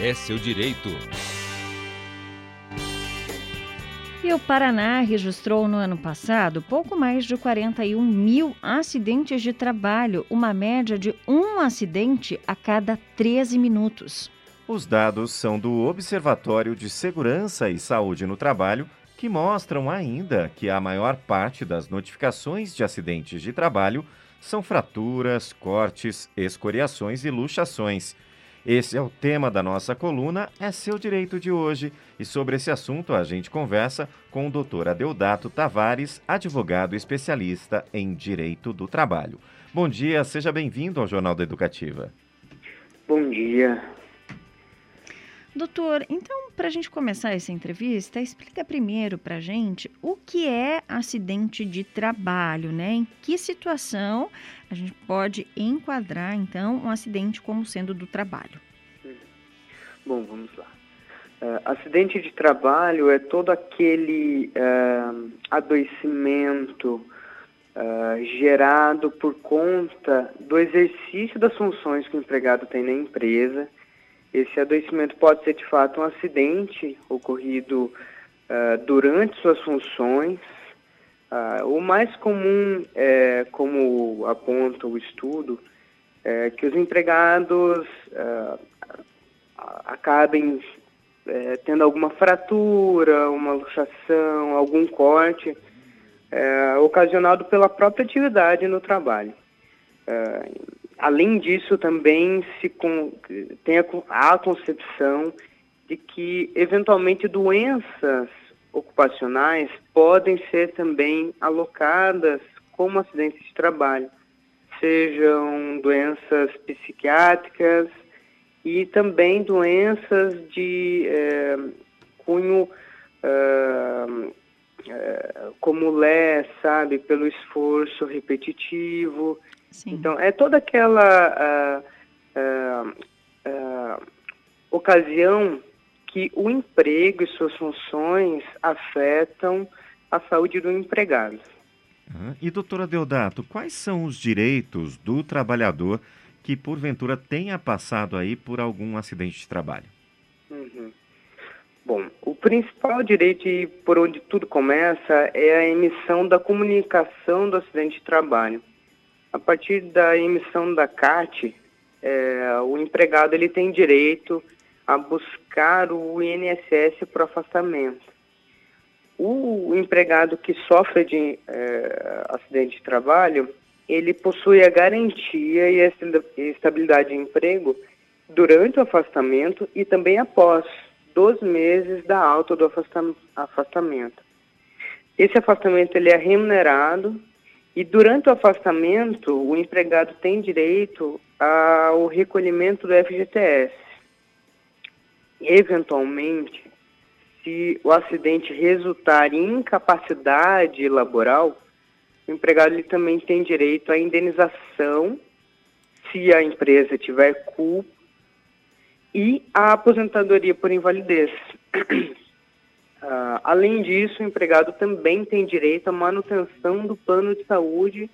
é seu direito. E o Paraná registrou no ano passado pouco mais de 41 mil acidentes de trabalho, uma média de um acidente a cada 13 minutos. Os dados são do Observatório de Segurança e Saúde no Trabalho, que mostram ainda que a maior parte das notificações de acidentes de trabalho são fraturas, cortes, escoriações e luxações. Esse é o tema da nossa coluna É Seu Direito de hoje. E sobre esse assunto a gente conversa com o doutor Adeodato Tavares, advogado especialista em Direito do Trabalho. Bom dia, seja bem-vindo ao Jornal da Educativa. Bom dia. Doutor, então, para a gente começar essa entrevista, explica primeiro para a gente o que é acidente de trabalho, né? Em que situação a gente pode enquadrar, então, um acidente como sendo do trabalho? Bom, vamos lá. Uh, acidente de trabalho é todo aquele uh, adoecimento uh, gerado por conta do exercício das funções que o empregado tem na empresa esse adoecimento pode ser de fato um acidente ocorrido uh, durante suas funções. Uh, o mais comum, é, como aponta o estudo, é que os empregados uh, acabem é, tendo alguma fratura, uma luxação, algum corte, é, ocasionado pela própria atividade no trabalho. Além disso, também se tem a, a concepção de que, eventualmente, doenças ocupacionais podem ser também alocadas como acidentes de trabalho, sejam doenças psiquiátricas e também doenças de é, cunho é, como lé, sabe, pelo esforço repetitivo Sim. Então, é toda aquela uh, uh, uh, ocasião que o emprego e suas funções afetam a saúde do empregado. E, doutora Deodato, quais são os direitos do trabalhador que, porventura, tenha passado aí por algum acidente de trabalho? Uhum. Bom, o principal direito e por onde tudo começa é a emissão da comunicação do acidente de trabalho. A partir da emissão da CAT, é, o empregado ele tem direito a buscar o INSS para afastamento. O empregado que sofre de é, acidente de trabalho, ele possui a garantia e a estabilidade de emprego durante o afastamento e também após 12 meses da alta do afastamento. Esse afastamento ele é remunerado e durante o afastamento, o empregado tem direito ao recolhimento do FGTS. Eventualmente, se o acidente resultar em incapacidade laboral, o empregado ele também tem direito à indenização se a empresa tiver culpa e à aposentadoria por invalidez. Uh, além disso, o empregado também tem direito à manutenção do plano de saúde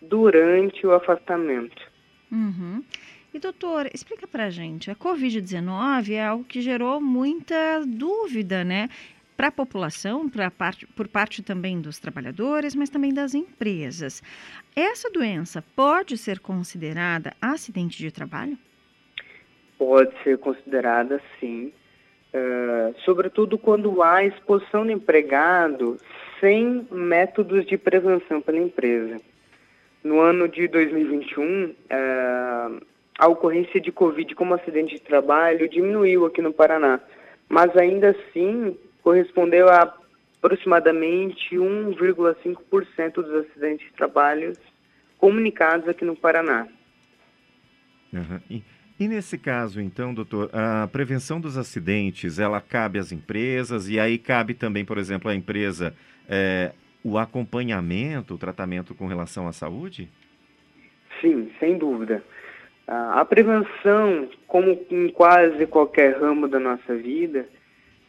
durante o afastamento. Uhum. E doutor, explica pra gente, a Covid-19 é algo que gerou muita dúvida, né? Para a população, pra parte, por parte também dos trabalhadores, mas também das empresas. Essa doença pode ser considerada acidente de trabalho? Pode ser considerada, sim. Uh, sobretudo quando há exposição do empregado sem métodos de prevenção pela empresa. No ano de 2021, uh, eh, a ocorrência de Covid como acidente de trabalho diminuiu aqui no Paraná, mas ainda assim correspondeu a aproximadamente 1,5% dos acidentes de trabalho comunicados aqui no Paraná. Uhum. E e nesse caso, então, doutor, a prevenção dos acidentes, ela cabe às empresas e aí cabe também, por exemplo, à empresa é, o acompanhamento, o tratamento com relação à saúde? Sim, sem dúvida. A prevenção, como em quase qualquer ramo da nossa vida,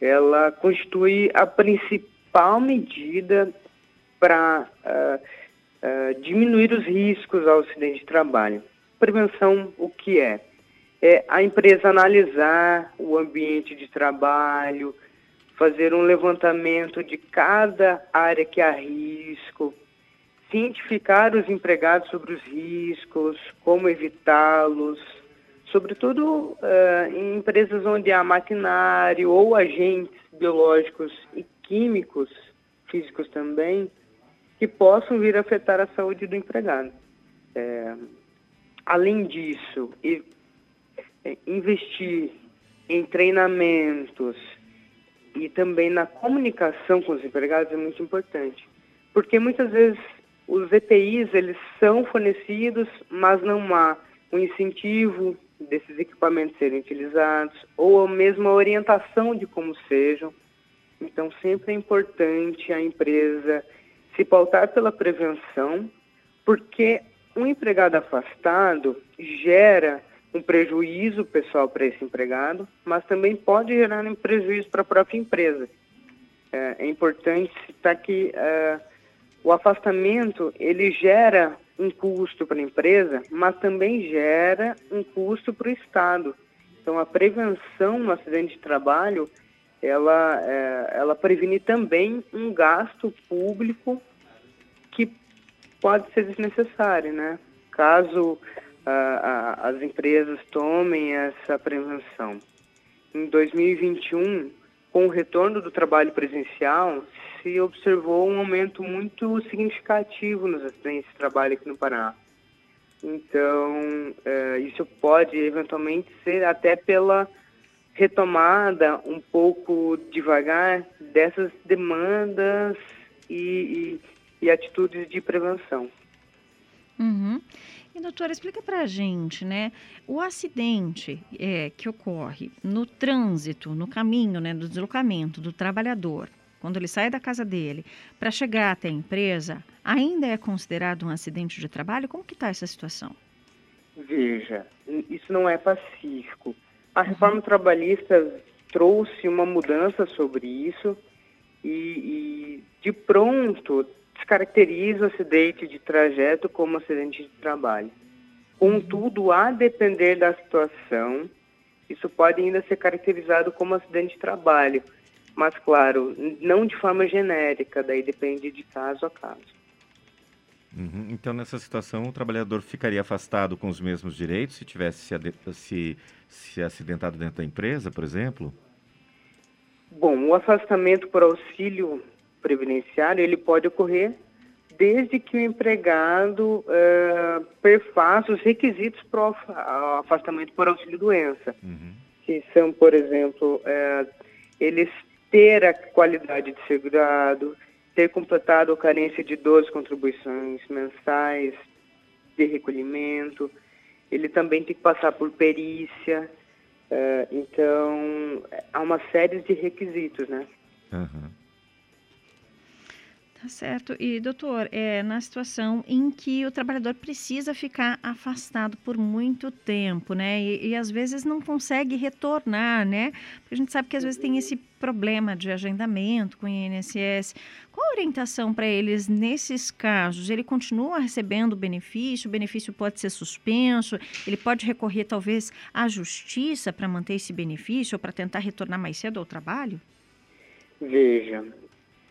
ela constitui a principal medida para uh, uh, diminuir os riscos ao acidente de trabalho. Prevenção, o que é? É a empresa analisar o ambiente de trabalho, fazer um levantamento de cada área que há risco, cientificar os empregados sobre os riscos, como evitá-los, sobretudo uh, em empresas onde há maquinário ou agentes biológicos e químicos, físicos também, que possam vir a afetar a saúde do empregado. É, além disso, e, investir em treinamentos e também na comunicação com os empregados é muito importante, porque muitas vezes os EPIs eles são fornecidos, mas não há um incentivo desses equipamentos serem utilizados ou a mesma orientação de como sejam. Então sempre é importante a empresa se pautar pela prevenção, porque um empregado afastado gera um prejuízo pessoal para esse empregado, mas também pode gerar um prejuízo para a própria empresa. É, é importante citar que uh, o afastamento ele gera um custo para a empresa, mas também gera um custo para o Estado. Então, a prevenção no acidente de trabalho, ela, é, ela previne também um gasto público que pode ser desnecessário, né? Caso as empresas tomem essa prevenção. Em 2021, com o retorno do trabalho presencial, se observou um aumento muito significativo nos acidentes de trabalho aqui no Paraná. Então, é, isso pode eventualmente ser até pela retomada um pouco devagar dessas demandas e, e, e atitudes de prevenção. Uhum. E, doutora, explica para a gente, né? O acidente é, que ocorre no trânsito, no caminho, né, do deslocamento do trabalhador, quando ele sai da casa dele para chegar até a empresa, ainda é considerado um acidente de trabalho? Como que está essa situação? Veja, isso não é pacífico. A uhum. reforma trabalhista trouxe uma mudança sobre isso e, e de pronto descaracteriza o acidente de trajeto como acidente de trabalho. Contudo, a depender da situação, isso pode ainda ser caracterizado como acidente de trabalho, mas, claro, não de forma genérica, daí depende de caso a caso. Uhum. Então, nessa situação, o trabalhador ficaria afastado com os mesmos direitos se tivesse se, se, se acidentado dentro da empresa, por exemplo? Bom, o afastamento por auxílio previdenciário, ele pode ocorrer desde que o empregado uh, perfaça os requisitos para o afastamento por auxílio-doença, uhum. que são, por exemplo, uh, eles ter a qualidade de segurado, ter completado a carência de 12 contribuições mensais de recolhimento, ele também tem que passar por perícia, uh, então há uma série de requisitos, né? Uhum. Tá certo. E, doutor, é, na situação em que o trabalhador precisa ficar afastado por muito tempo, né? E, e, às vezes não consegue retornar, né? Porque a gente sabe que às vezes tem esse problema de agendamento com o INSS. Qual a orientação para eles nesses casos? Ele continua recebendo o benefício? O benefício pode ser suspenso? Ele pode recorrer, talvez, à justiça para manter esse benefício ou para tentar retornar mais cedo ao trabalho? Veja,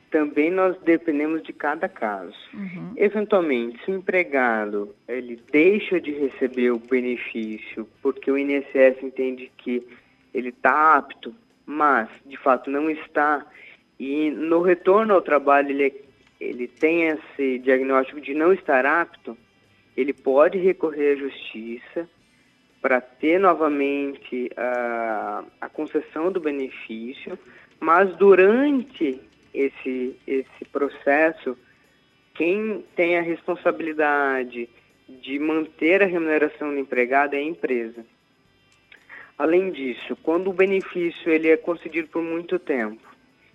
também nós dependemos de cada caso. Uhum. Eventualmente, se o empregado ele deixa de receber o benefício porque o INSS entende que ele está apto, mas de fato não está, e no retorno ao trabalho ele, ele tem esse diagnóstico de não estar apto, ele pode recorrer à justiça para ter novamente a, a concessão do benefício, mas durante esse, esse processo, quem tem a responsabilidade de manter a remuneração do empregado é a empresa. Além disso, quando o benefício ele é concedido por muito tempo,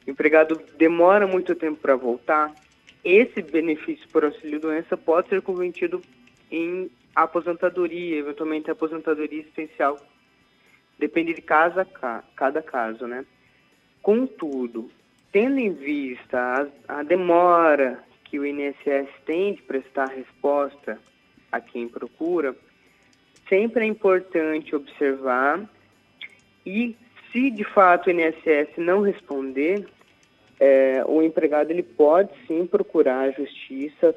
o empregado demora muito tempo para voltar, esse benefício por auxílio-doença pode ser convertido em aposentadoria, eventualmente aposentadoria especial. Depende de casa cada caso, né? Contudo, tendo em vista a, a demora que o INSS tem de prestar resposta a quem procura, sempre é importante observar e se de fato o INSS não responder, é, o empregado ele pode sim procurar a justiça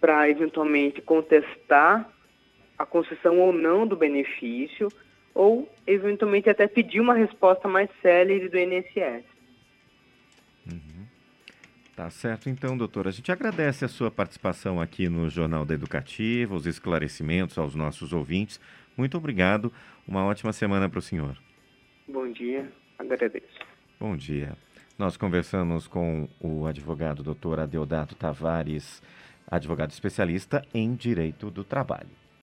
para eventualmente contestar a concessão ou não do benefício ou eventualmente até pedir uma resposta mais célere do INSS. Tá certo então, doutor. A gente agradece a sua participação aqui no Jornal da Educativa, os esclarecimentos aos nossos ouvintes. Muito obrigado. Uma ótima semana para o senhor. Bom dia, agradeço. Bom dia. Nós conversamos com o advogado doutor Adeodato Tavares, advogado especialista em direito do trabalho.